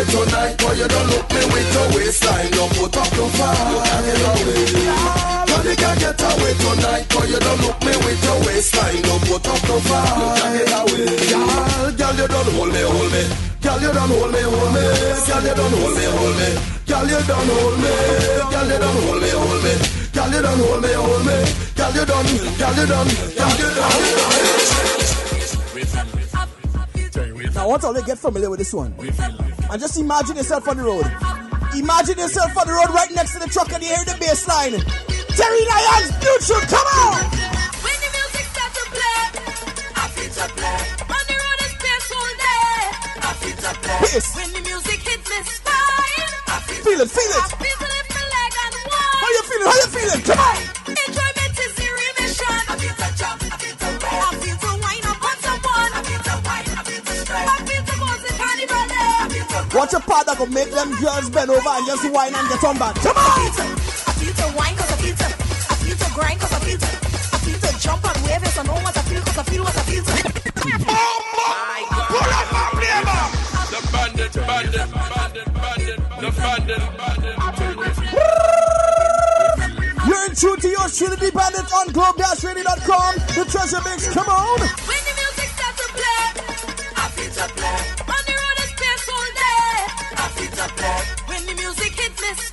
away tonight, boy, you don't look me with your waistline. Don't put up your fire, get away. Johnny can get away tonight, boy, you don't look me with your waistline. Don't put up your fire, get away. Girl, girl, you don't hold me, hold me. Girl, you don't hold me, hold me. Girl, you don't hold me, hold me. Girl, you don't hold me. Girl, you don't hold me, hold me. Girl, you don't hold me, hold me. Girl, you don't, girl, you don't, girl, you don't. Now, what all they get familiar with this one. And just imagine yourself on the road. Imagine yourself on the road right next to the truck and you hear the bass line. Terri Lyons, Bluetooth, come on! When the music starts to play, I feel to play. On the road, it's Bass. When the music hits my spine, I feel, feel it, feel it. I feel it lift my leg and wine. How you feeling? How you feeling? Come on. Watch a part that could make them girls bend over and just whine and get on back. Come on! I feel to whine cause I feel to, I feel to grind cause I feel to, I feel to jump and wave yes and know what I feel cause I feel what I feel to. Oh my Pull up my flavor! The bandit, bandit, bandit, bandit, the bandit, bandit. You're in tune to your Trinity Bandit on globe-radio.com. The treasure mix, come on! When the music starts to play, I feel to play the. When the music hits, miss.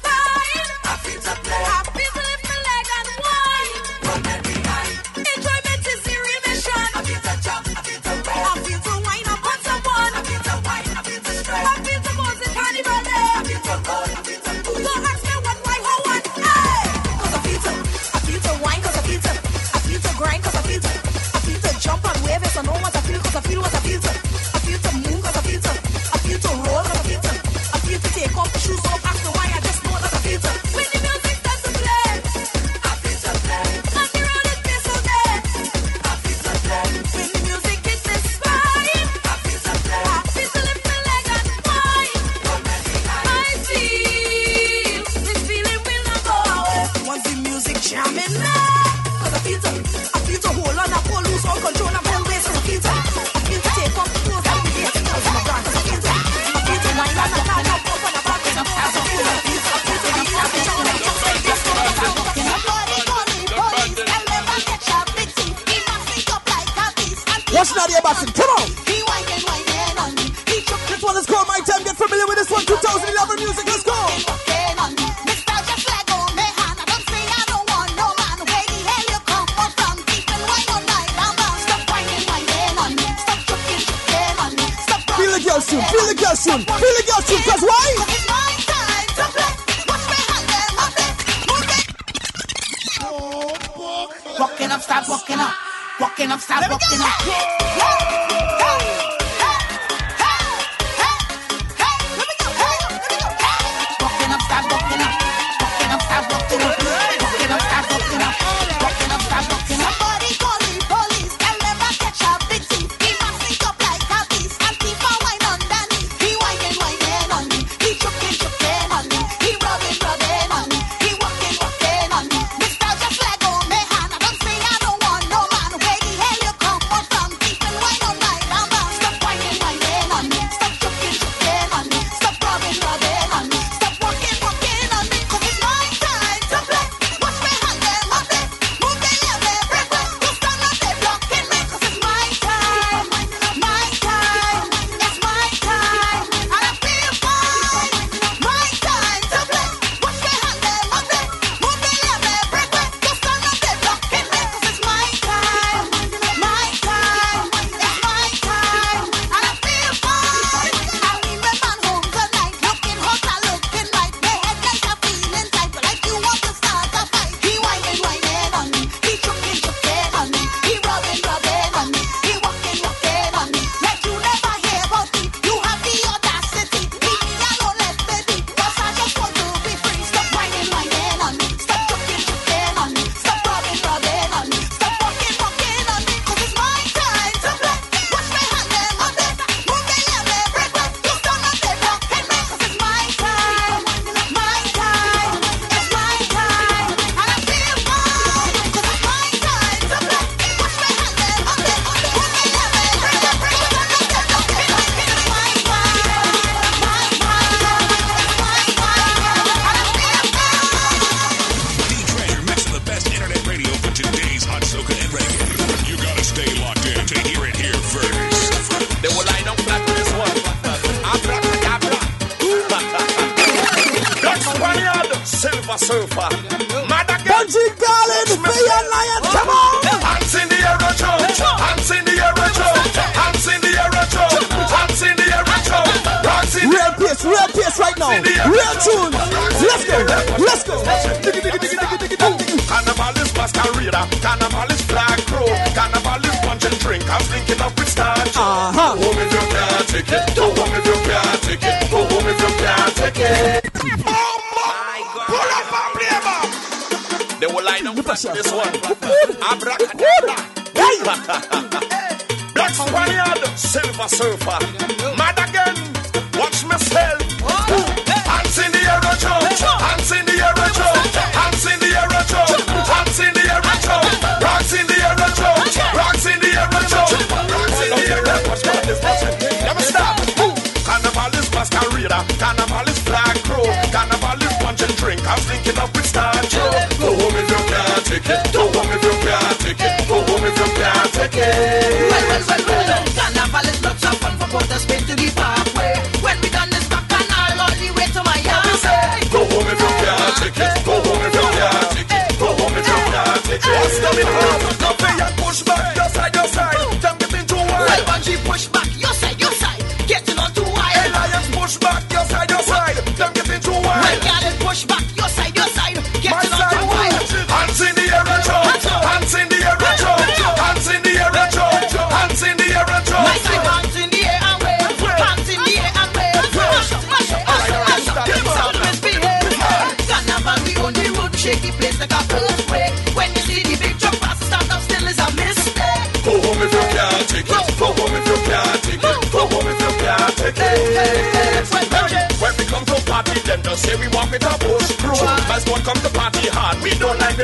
them, stop walking them.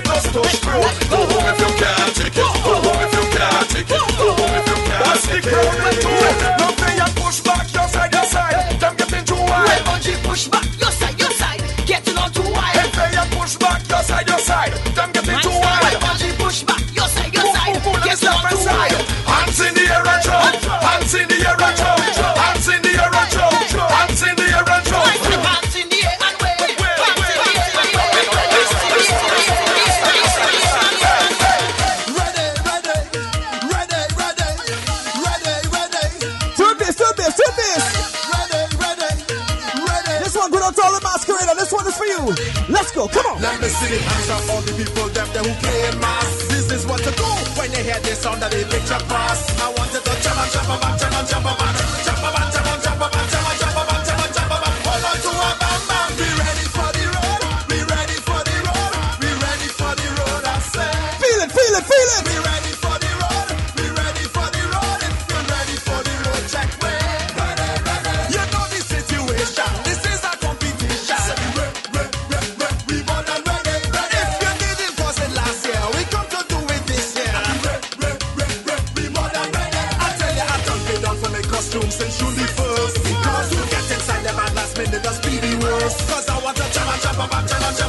get lost or screw. Go home bam, bam, bam,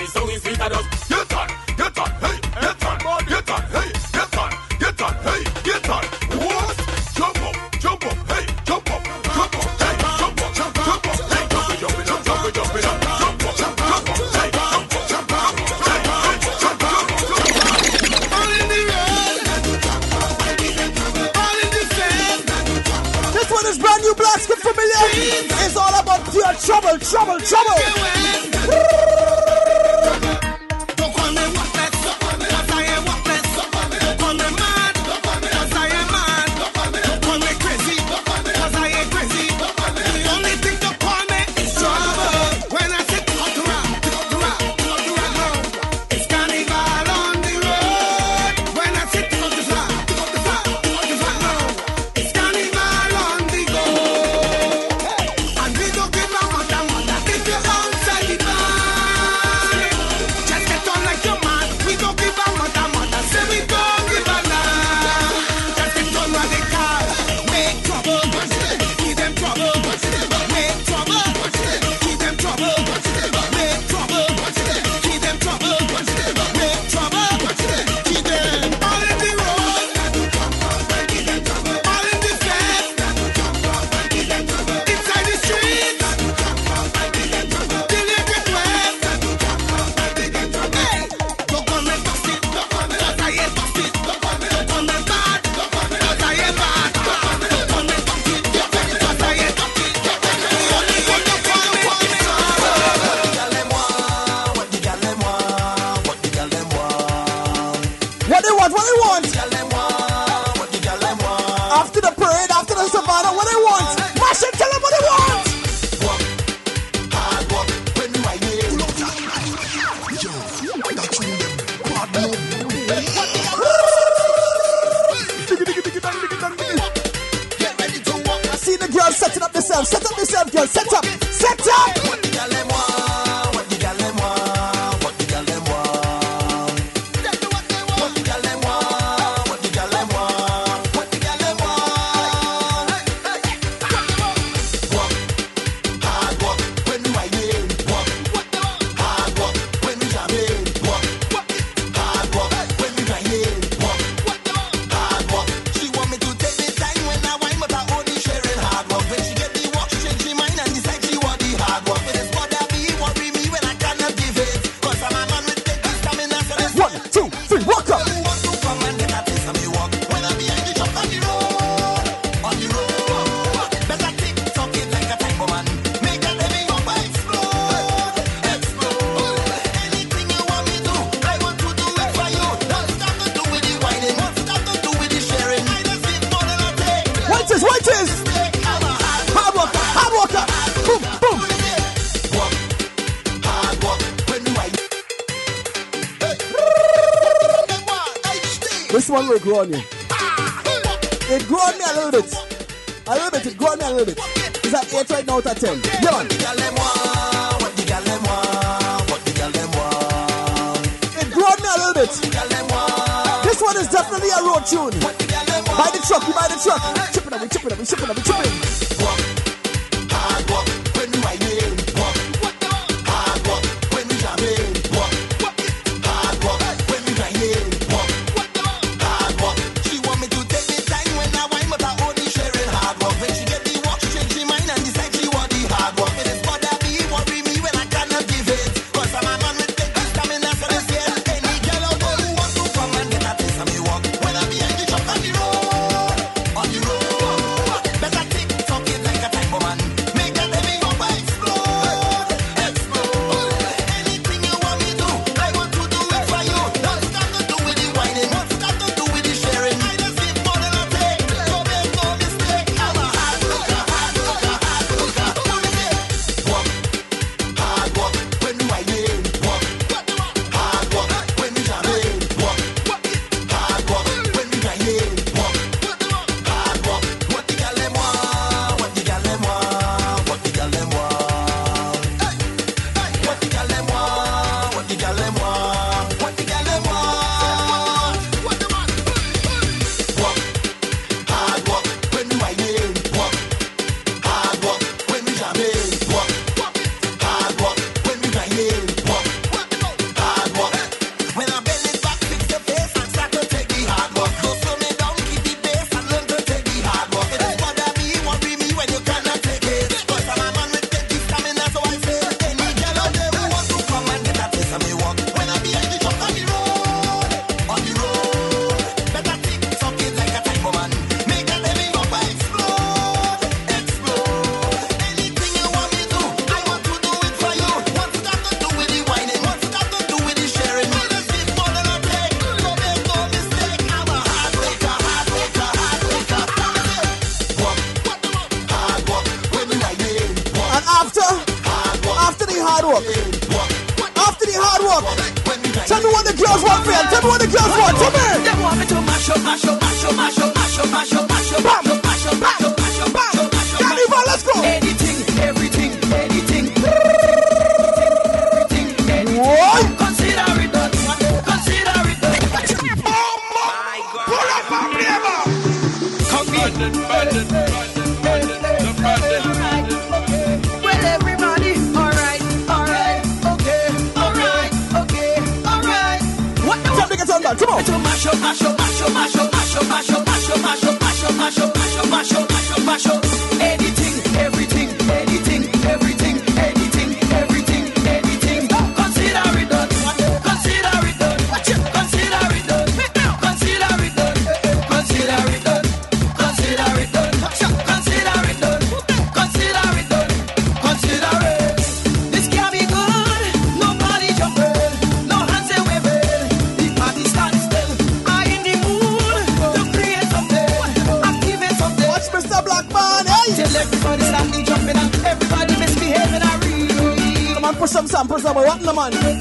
the song is sweet and just Get on, get on, hey, get on, get on, hey, get on, get on, hey, get on What? Jump up, jump up, hey, jump up, jump up, hey, jump up, jump up, jump up, hey, jump jump jump jump jump brand new blast. It's all about pure trouble, trouble, trouble. onion. It grew on me a little bit. A little bit, it grew on me a little bit. It's at 8 right now it's at 10. Yon. It grew on me a little bit. This one is definitely a road tune. By the truck, you buy the truck. come on.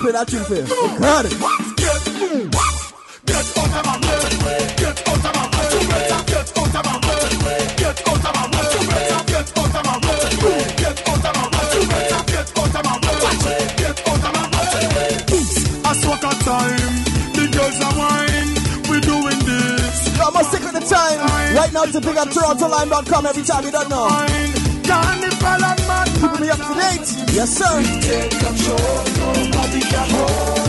Après là, Get out fais. Regarde. Right now, to pick up TorontoLime.com every time you don't know keeping me up to date. Yes, sir. Take control, nobody can hold.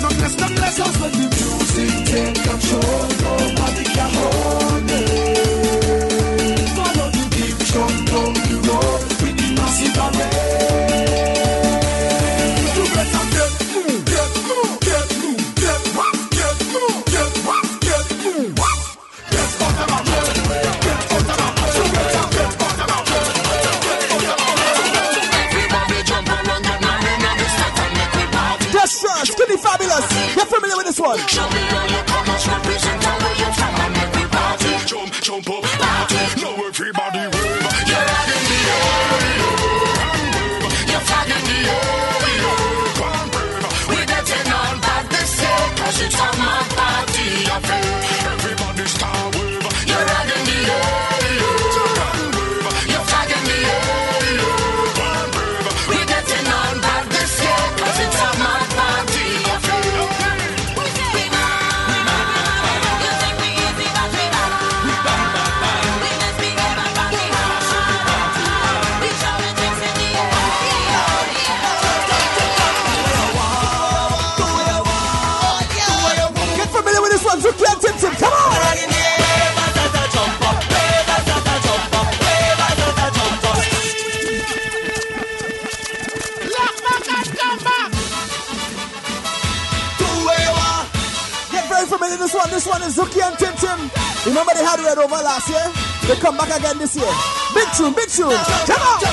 numbness, numbness, numbness. That's what you do. this year. Big tune, big tune. Come on.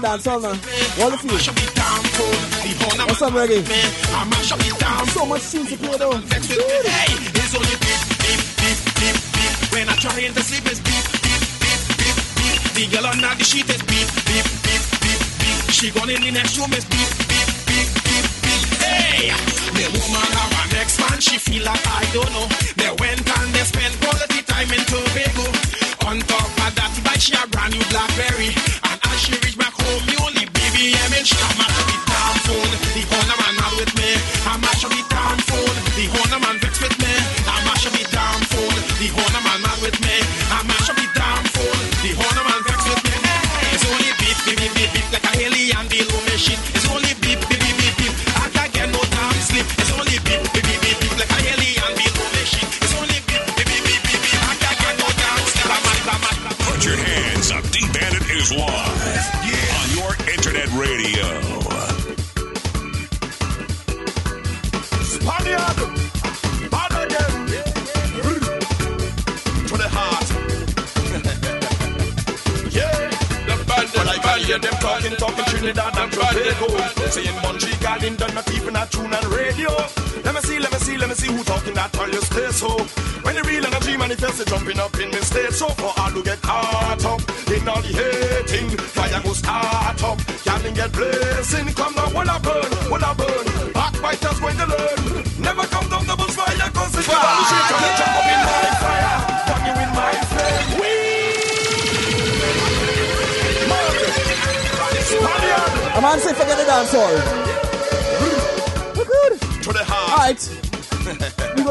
Some dancehall now. What. The horner What's up, reggae? So much tunes to play though. Hey, it's only beep, beep, beep, beep, beep. When I try to sleep, it's beep, beep, beep, beep, beep. The girl under the sheet is beep, beep, beep, beep, beep. She gone in the next room is beep, beep, beep, beep, beep. Hey, the woman have an next man, she feel like I don't know. They went and they spent quality time in Tobago. On top of that, she a brand new BlackBerry.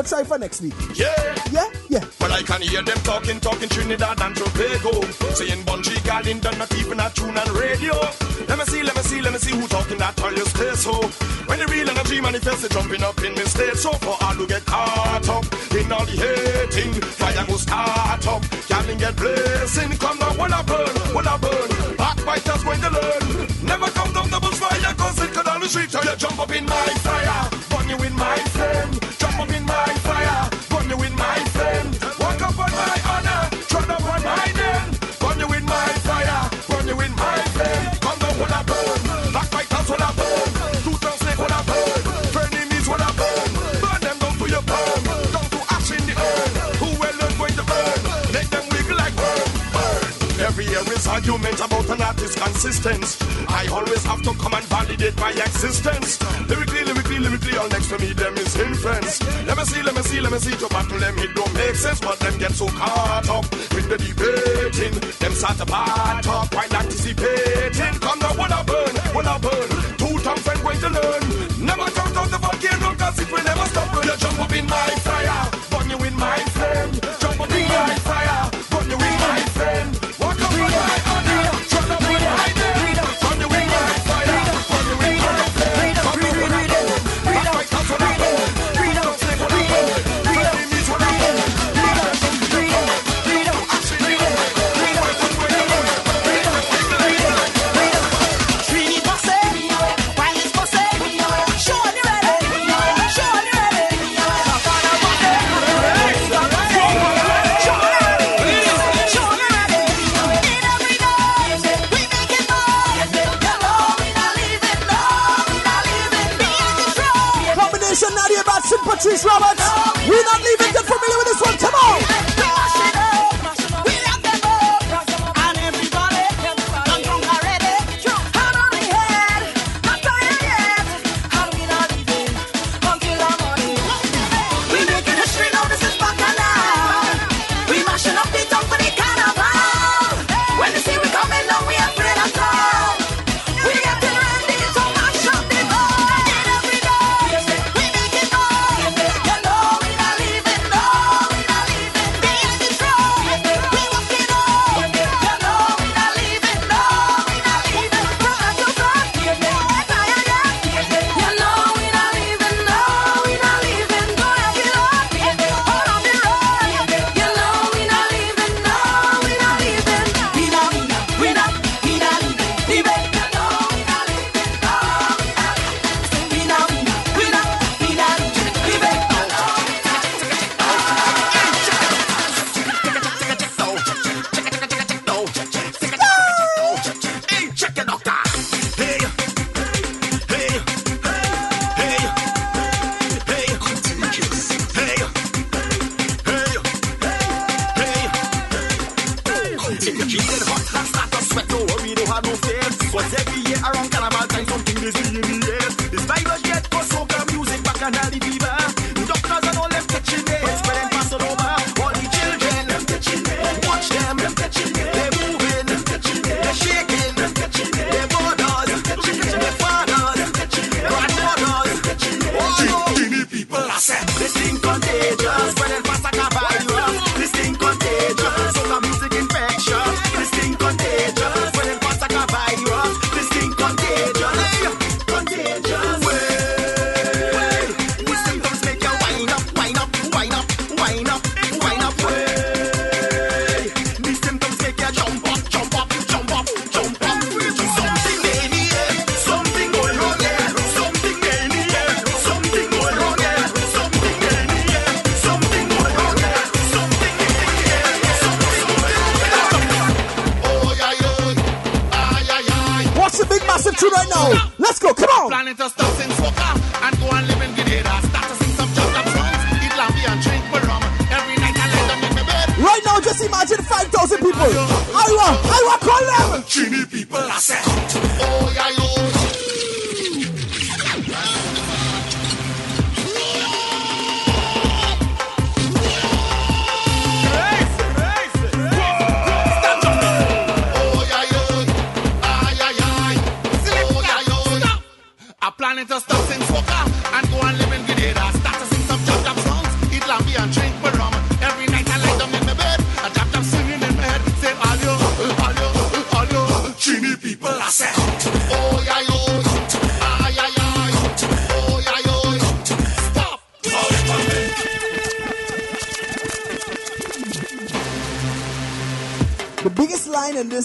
Try for next week. Yeah. Yeah? Yeah. Well, I can hear them talking, talking Trinidad and Tobago. Saying Bunji Garlin done not even a tune and radio. Let me see, let me see, let me see who talking that tell you stay so. When the real energy manifests, it jumping up in the state. So for all who get caught up in all the hating, fire go start up. Can't get blazing, come now, will I burn, will I burn? Backbiters going to learn. Never come down the bush fire, cause it could only street. You jump up in my fire, I always have to come and validate my existence. Lyrically, lyrically, lyrically, all next to me, them is influence. Let me see, let me see, let me see, to battle them, it don't make sense, but them get so caught up with the debating. Them start to part up while anticipating. Come now, will I burn, will I burn? Two tongue friend going to learn. Never jump out the volcano, cause it will never stop. You jump up in my fire,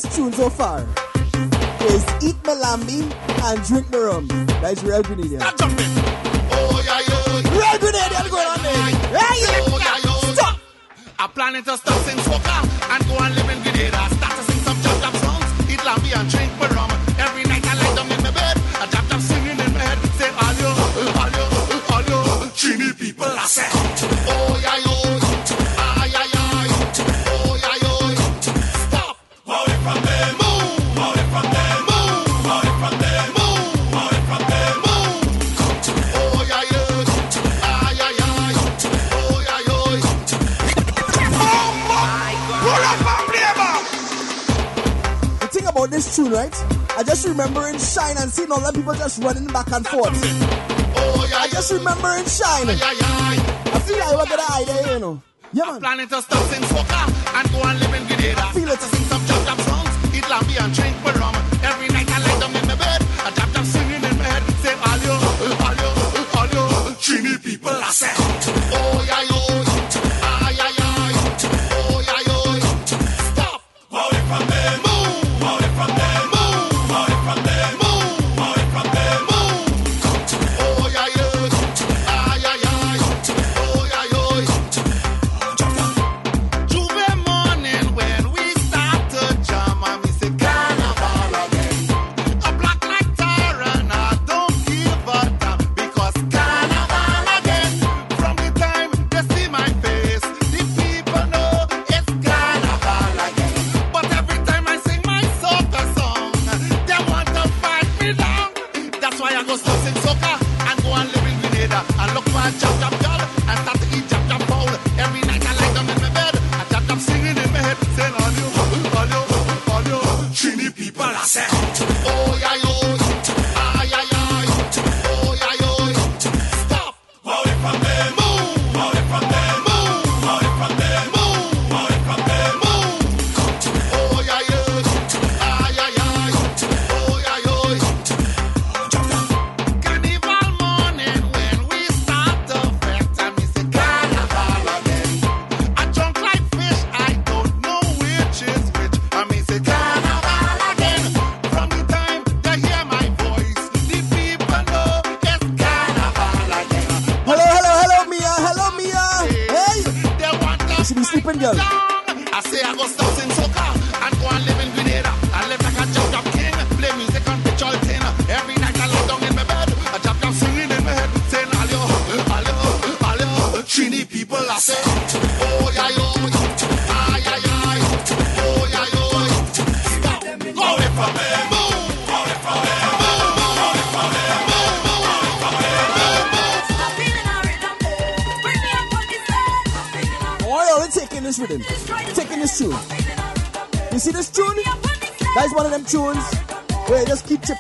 best tune so far is Eat Malambi and Drink the Rum. That is Real Jumping. Oh, yeah, yeah. Real Grenadian going on there. Oh, yeah, yeah. Yeah, yeah. Stop. I plan to stop since Walker and go and live in Grenada. right? I just remember in Shine and seeing all the people just running back and forth. Oh, yeah, I just remember in Shine. Yeah, yeah, I feel like I got an idea, you know. Yeah, man. I'm planning to stop since Walker and go and live in Grenada. I feel it. I see some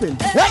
Hey.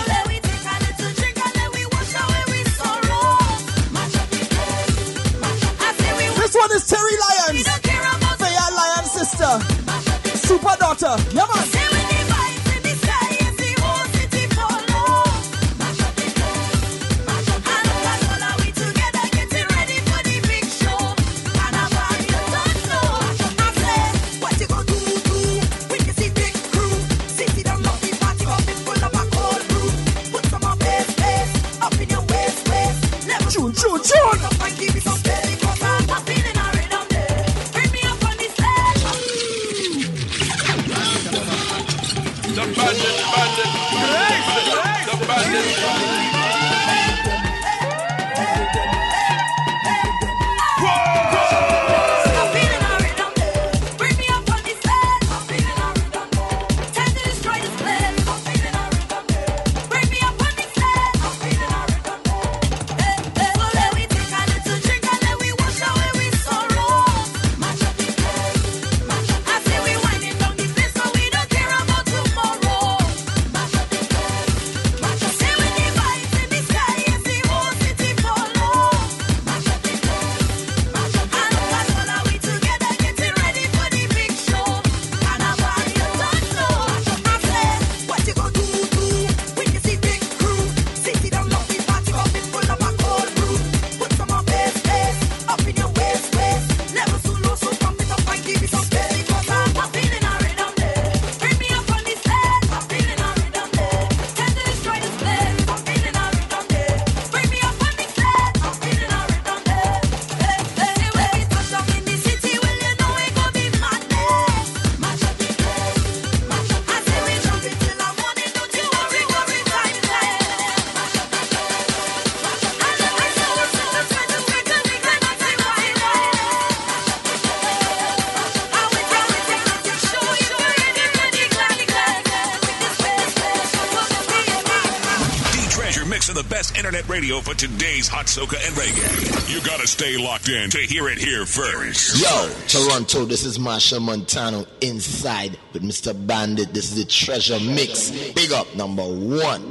radio for today's hot soca and reggae. You gotta stay locked in to hear it here first. Yo, Toronto, this is Machel Montano inside with Mr. Bandit. This is the treasure mix. Big up number one.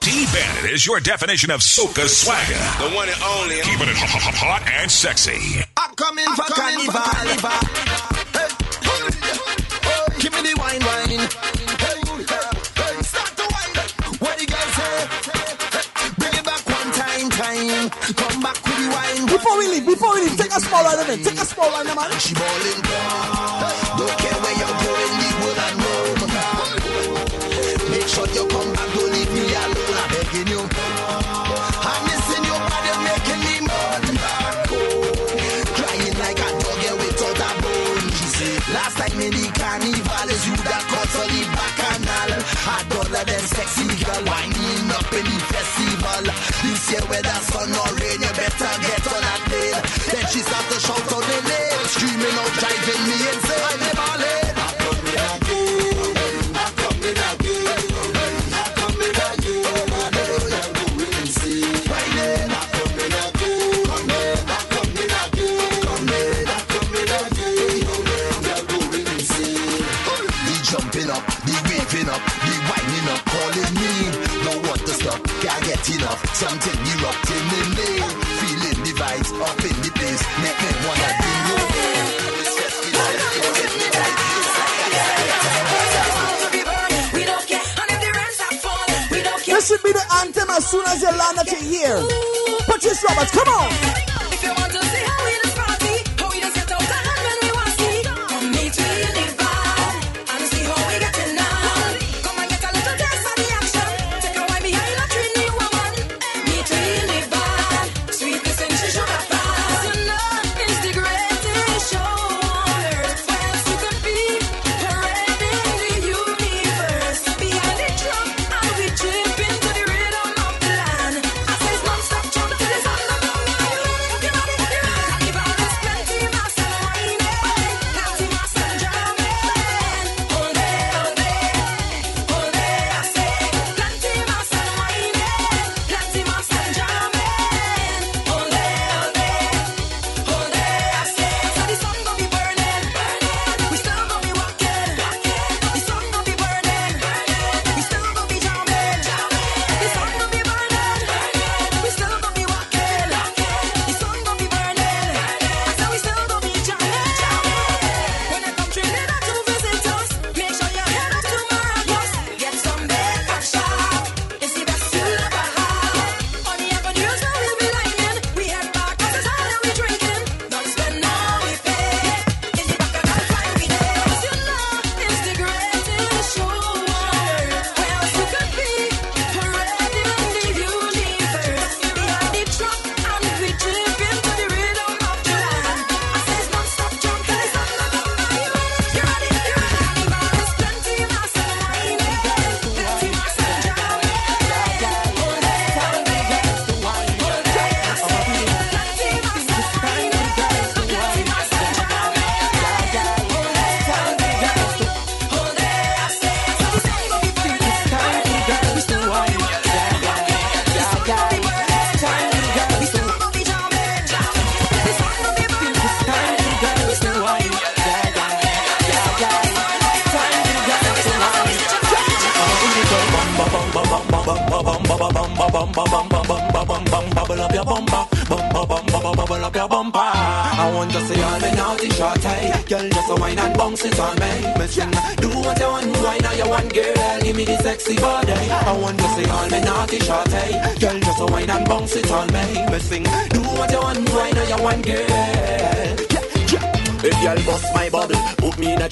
D Bandit is your definition of soca swagger. The one and only. Keeping it hot, and sexy. I'm coming for coming. For carnival.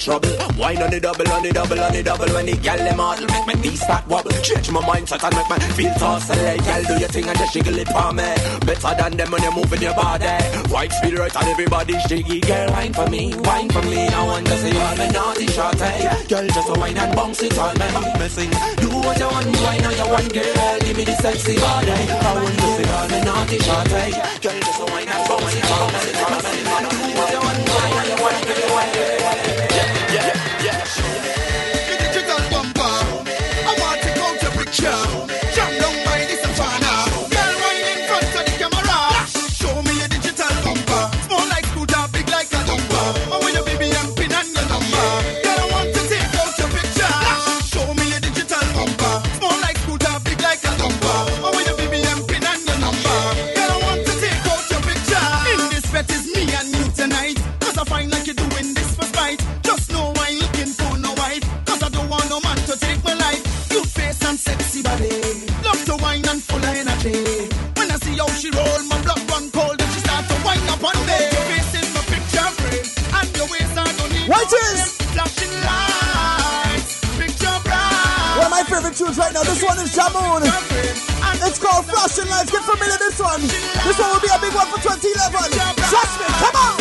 trouble. Wine on the double, on the double, on the double. When the gyal them all make my knees start wobble. Change my mindset and make my feel And Like gal, do your thing and just jiggle it for me. Better than them when you're moving your body. White feel right and everybody jiggy. Girl, wine for me, wine for me. I want to see all my naughty shorty. Eh? Girl, just a wine and bounce it on me. Me sing, do what you want, wine on your one girl. Give me the sexy body. I want to see all my naughty shorty. Eh? One of my favorite tunes right now. This one is Jamoon. It's called Flashing Lights. Get familiar with this one. This one will be a big one for 2011. Trust me. Come on.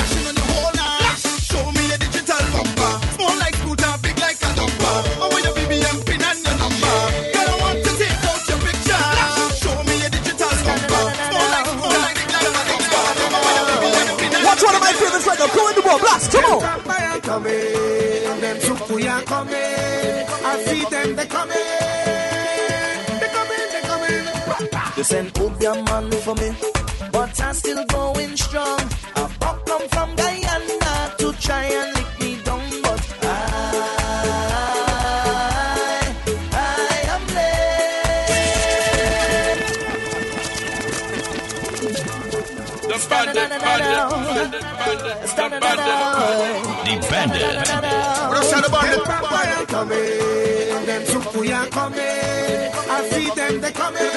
are coming. I see them, they coming. They coming, they coming. You send Obeah man for me, but I'm still going strong. I pop come from Guyana to try and lick me down, but I, I am late. The bandit, bandit, the bandit, the bandit. But I said about the papa coming, and them sukuya coming. I see them, they coming.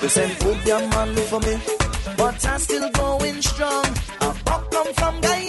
They send food, their man for me, but I'm still going strong. I've come from Guyana.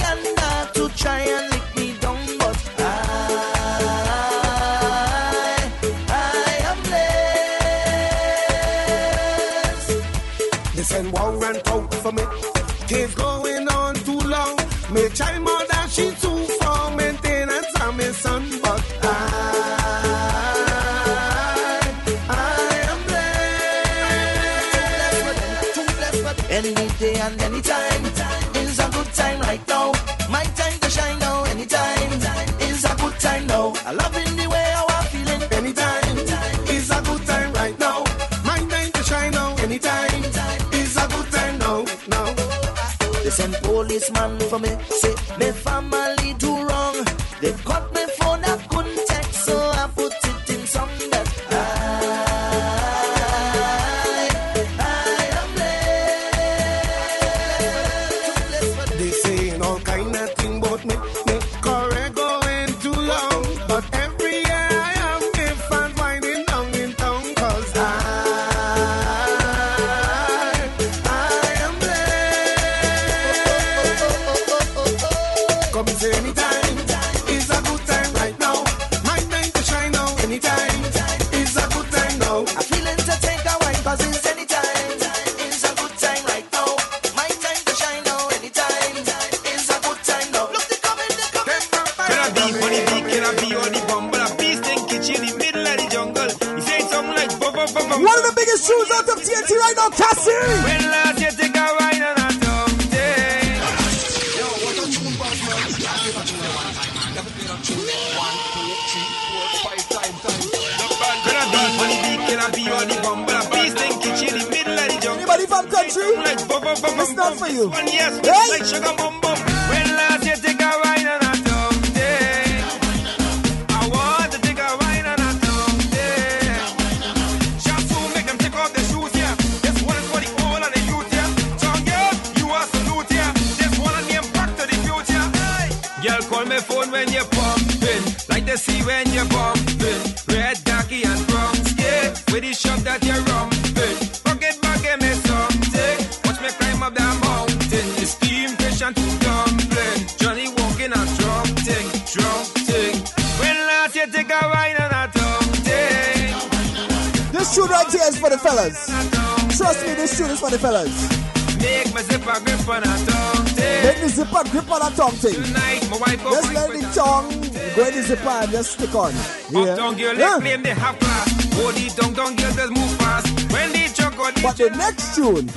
Stick on. Yeah. Uptown girl, Yeah. they claim they have class. Oh, the downtown girls just move fast. When they chuck out the But the next tune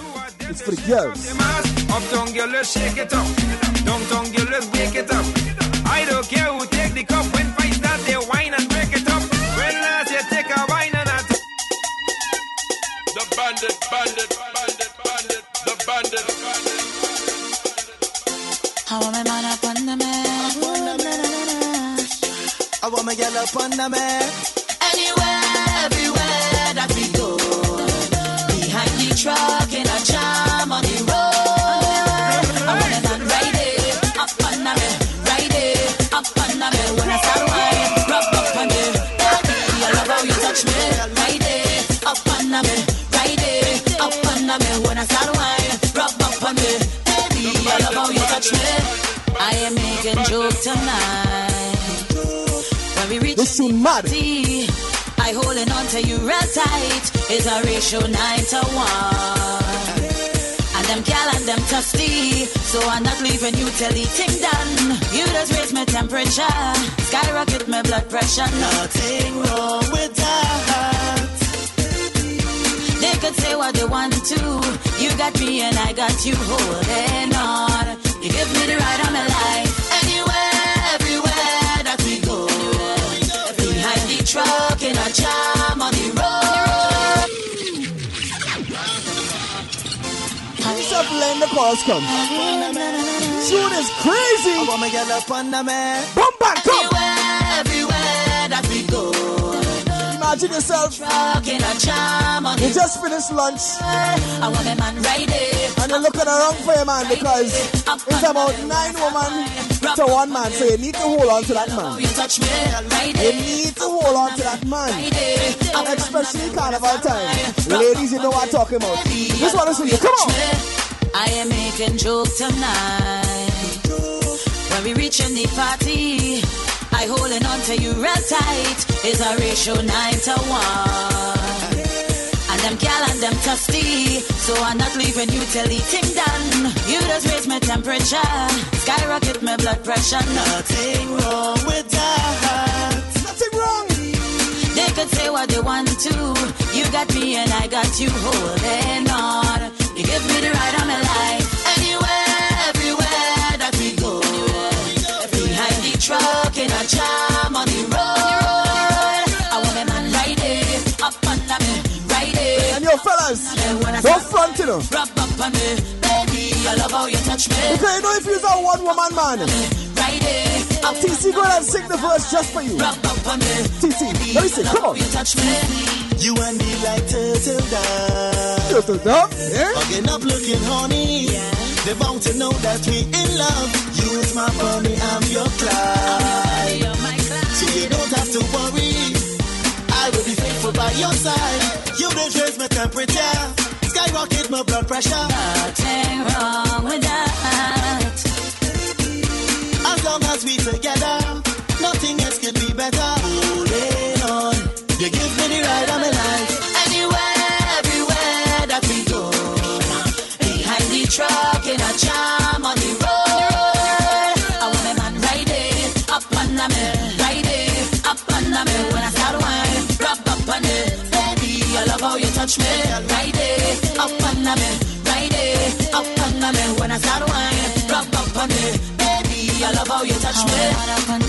is for the girls. mass, uptown girl, let's shake it up. Up on the man. Anywhere, everywhere that we go. Behind the truck in a jam on the road. I want a man ride it, up on the man, ride it, up on the man. When I start wine, rub up on me. Baby, I love how you touch me. Ride it, up on the man, ride it, up on the man. When I start wine, rub up on me. Baby, I love how you touch me. I am making joke tonight. This mad. I holding on to you real tight. It's a ratio nine to one. And them gal and them toasty. So I'm not leaving you till the thing done. You just raise my temperature. Skyrocket my blood pressure. Nothing wrong with that. They could say what they want to. You got me and I got you holding on. You give me the right of my life. Truck in a jam on the road. Stop letting the calls come. Tune is crazy. I want my girl up on the man. Boom, back, come. Everywhere, everywhere that we go. Imagine yourself. Truck in a jam on the You just finished lunch I want a man ride and you're looking around for your man because it's about nine women to one man. So you need to hold on to that man. You touch me, ride You it. need to hold on to that man. Especially carnival time. Ladies, you know what I'm talking about. This one is for you. Come on. I am making joke tonight. When we reach in the party, I holding on to you real tight. It's a ratio nine to one. And them gal and them toasty. So I'm not leaving you till the thing done. You just raise my temperature. Skyrocket my blood pressure. Nothing wrong with that. Nothing wrong. They could say what they want to. You got me and I got you holding on. You give me the ride of my life. Truck in a jam on the road. I want a man ride it, up on me, ride it. And yo, fellas, don't front, you know. Rub up on me, baby. I love how you touch me. Because you know if you're a one woman man, Ride it, up TC go and sing the verse just for you. Rub up on me. TC, let me sing. Come on. You touch me. You and me like turtle doves. Turtle doves, yeah? Hugging up, looking honey. They bound to know that we in love. Use my money, I'm your Clyde. So you don't have to worry. I will be faithful by your side. You don't raise my temperature. Skyrocket my blood pressure. Nothing wrong with that. As long as we together, nothing else could be better. Holding on. You give me the ride of my life. Touch me. Ride it, up on me, ride it, up on me. When I start wine, rub up on it. Baby, I love how you touch me.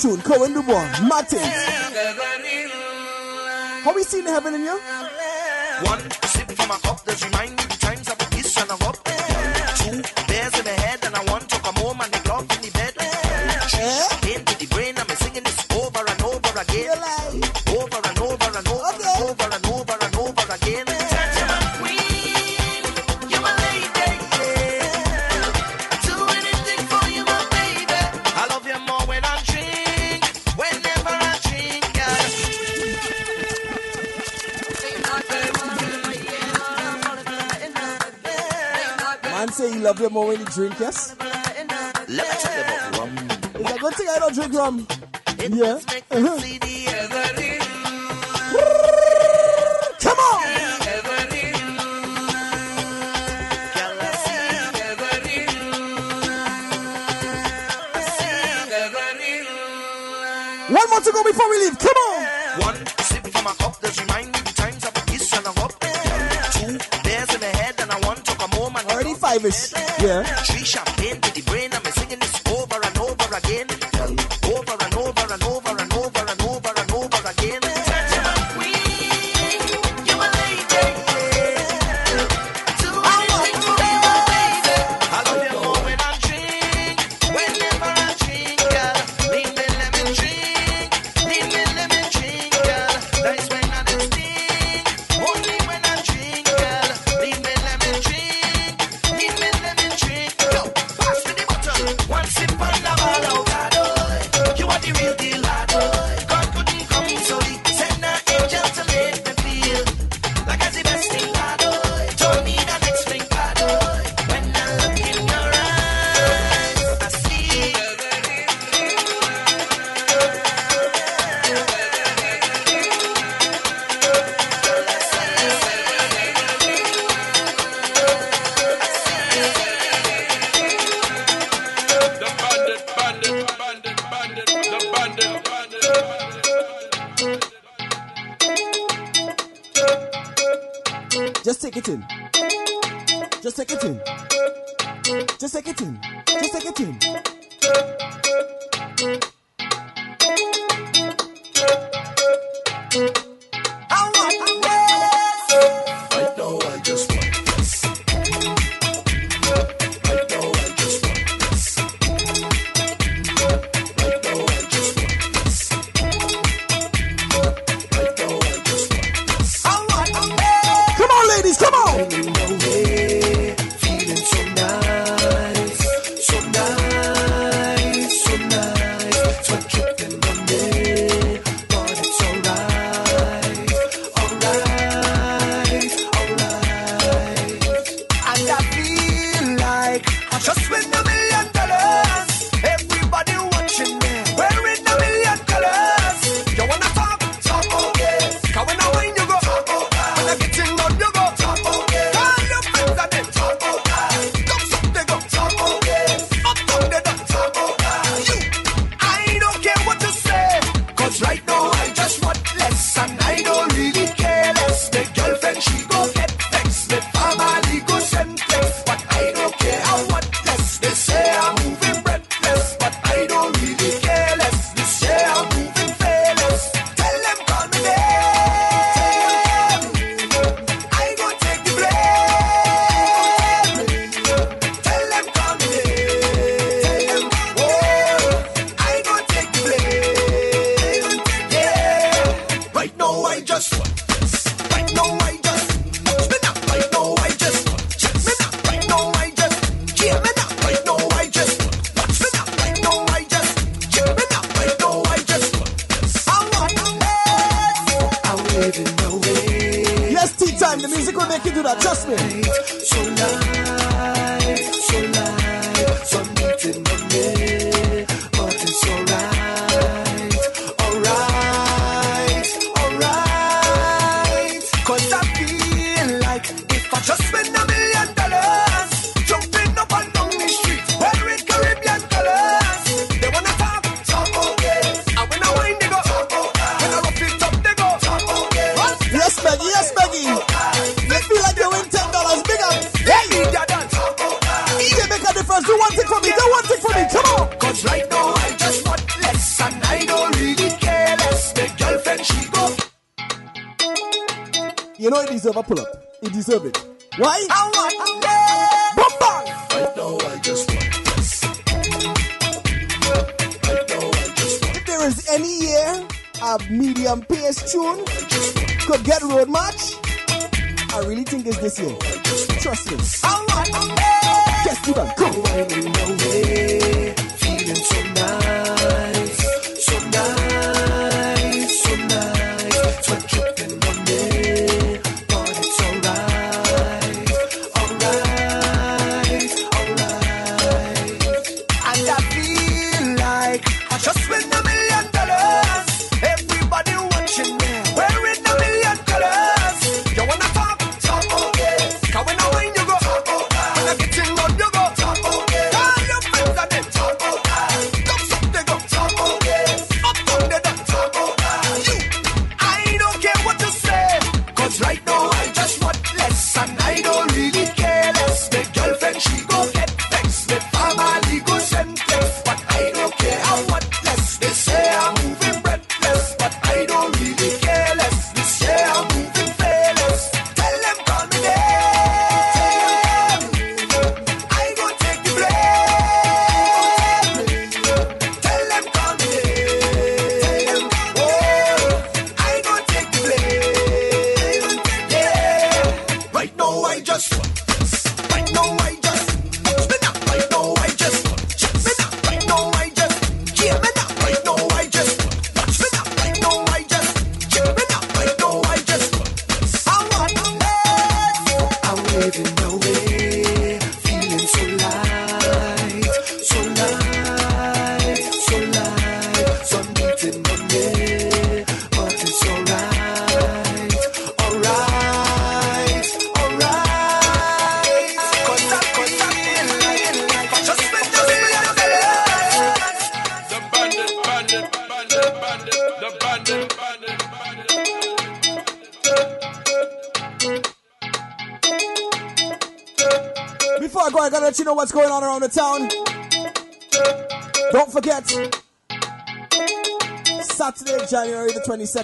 tune, Cohen Dubois, Martin. Have we seen heaven in you? really drink, yes? Let me tell you about rum. It's a good thing I don't drink rum. It yeah. Uh-huh. Come on! One more to go before we leave. Come on. One sip from my cup me the times I've kissed and I'm up. Two bears in head and I want to come home and. Already five ish. Yeah. Trisha to the Brain, I'm singing this over and over again. Over and over and over.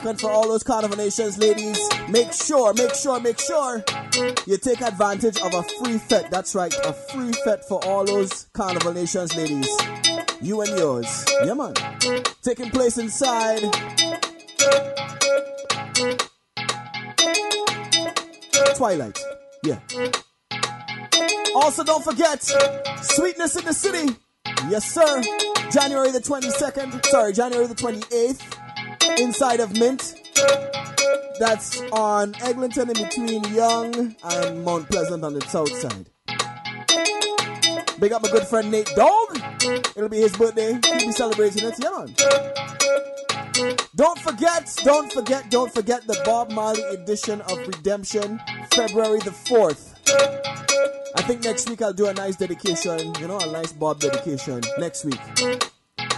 The 22nd, for all those Carnival Nations ladies, make sure, make sure, make sure you take advantage of a free fet. That's right, a free fet for all those Carnival Nations ladies. You and yours. Yeah, man. Taking place inside. Twilight. Yeah. Also, don't forget, Sweetness in the City. Yes, sir. January the 22nd. Sorry, January the 28th. Inside of Mint. That's on Eglinton in between Yonge and Mount Pleasant on the south side. Big up my good friend Nate Dog. It'll be his birthday. He'll be celebrating it. Yeah, man. Don't forget, don't forget, don't forget the Bob Marley edition of Redemption, February the 4th. I think next week I'll do a nice dedication, you know, a nice Bob dedication next week.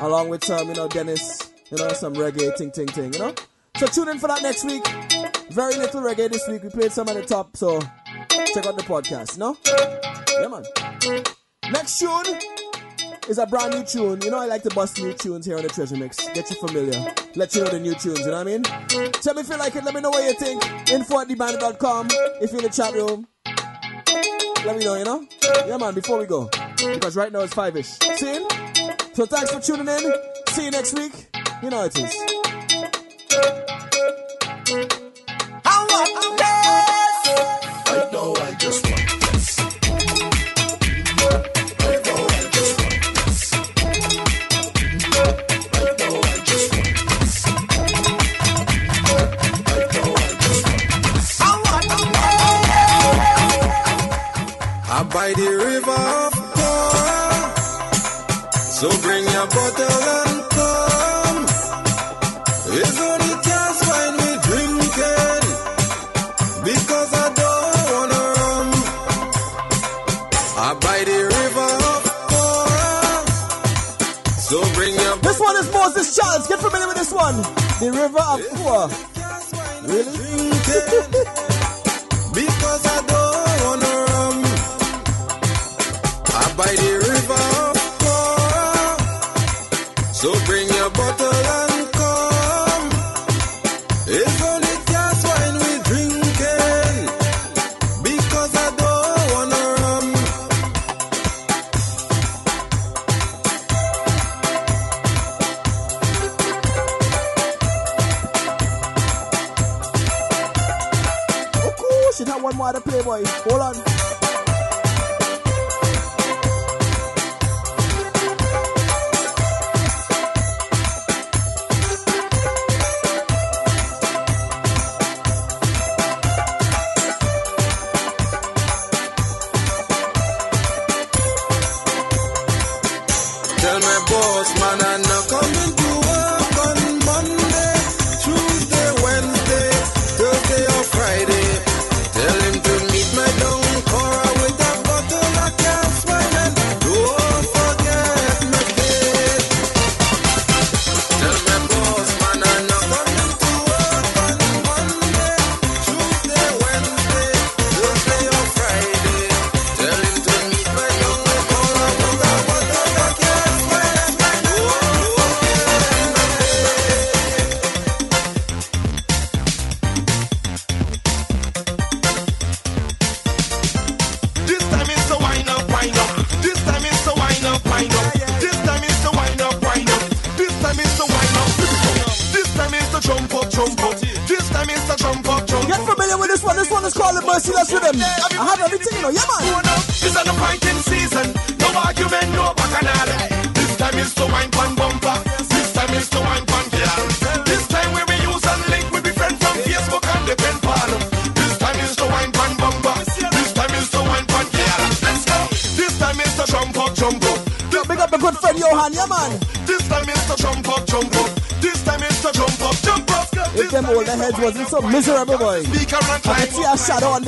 Along with some, you know, Dennis, you know, some reggae, ting, ting, ting, you know? So tune in for that next week. Very little reggae this week. We played some at the top, so check out the podcast, no? Yeah, man. Next tune is a brand new tune. You know, I like to bust new tunes here on the Treasure Mix. Get you familiar. Let you know the new tunes, you know what I mean? Tell me if you like it. Let me know what you think. Info at thebandit.com. If you're in the chat room, let me know, you know? Yeah, man, before we go. Because right now it's five ish. See? So thanks for tuning in. See you next week. You know it. One. The River of Kua. Really?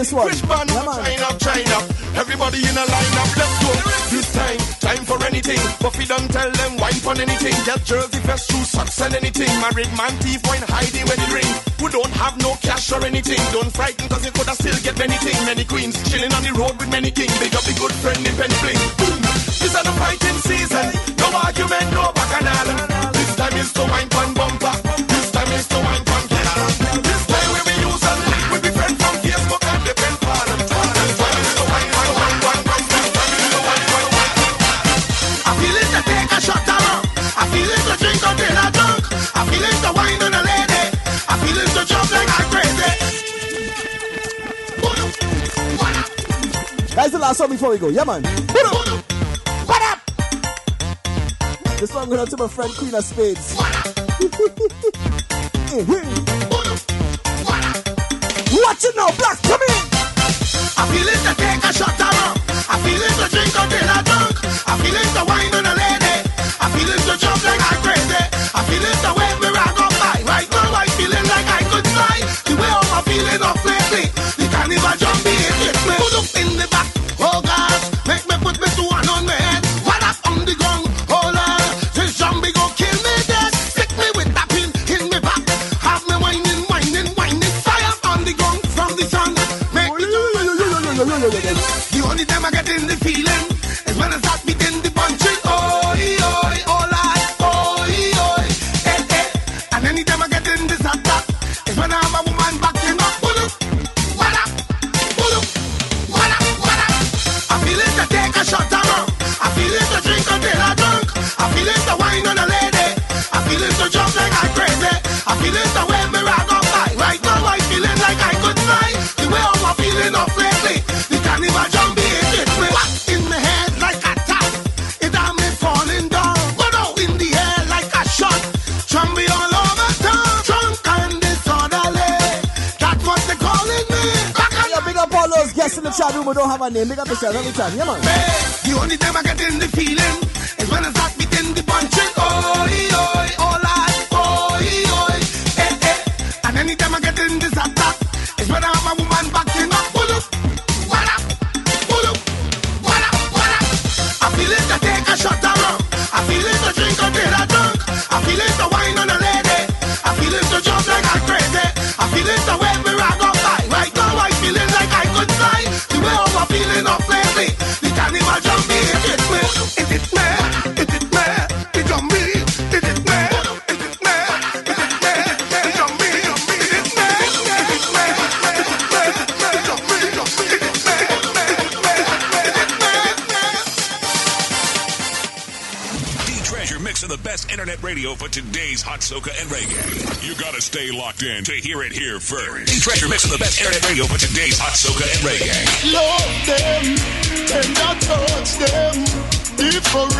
this one. Rich man, yeah, man. China, China. Everybody in a lineup. let's go. This time, time for anything. Buffy don't tell them wine for anything. Just jersey, vest, shoes, socks, and anything. Married man, thief, wine, hiding where the ring. Who don't have no cash or anything. Don't frighten, cause you coulda still get many things. Many queens, chilling on the road with many kings. Big up the good friend in Penny Bling. Boom. This is the fighting season. No argument, no bacchanal. This time is to wine pan bumper. This time is to wine last song before we go. Yeah, man. What up? What up? This one going out to my friend Queen of Spades. What you know? Black, come in. I feel it to take a shot of rum. I feel it to drink until I drunk. I feel it to wine on a lady. I feel it to jump like I crazy. name, big up yourself every time. Yeah, man. The only time I get in the feeling. For today's hot soca and reggae. You gotta stay locked in to hear it here first. The treasure mix of the best internet radio for today's hot soca and reggae. Love them and I touch them. Different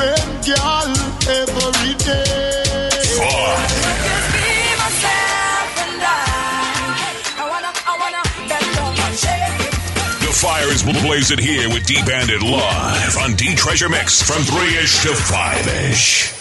girl every day. Just be myself and I. I wanna, I wanna bend down, shake it. The fire is blazing here with D Bandit live on D Treasure Mix from 3 ish to 5 ish.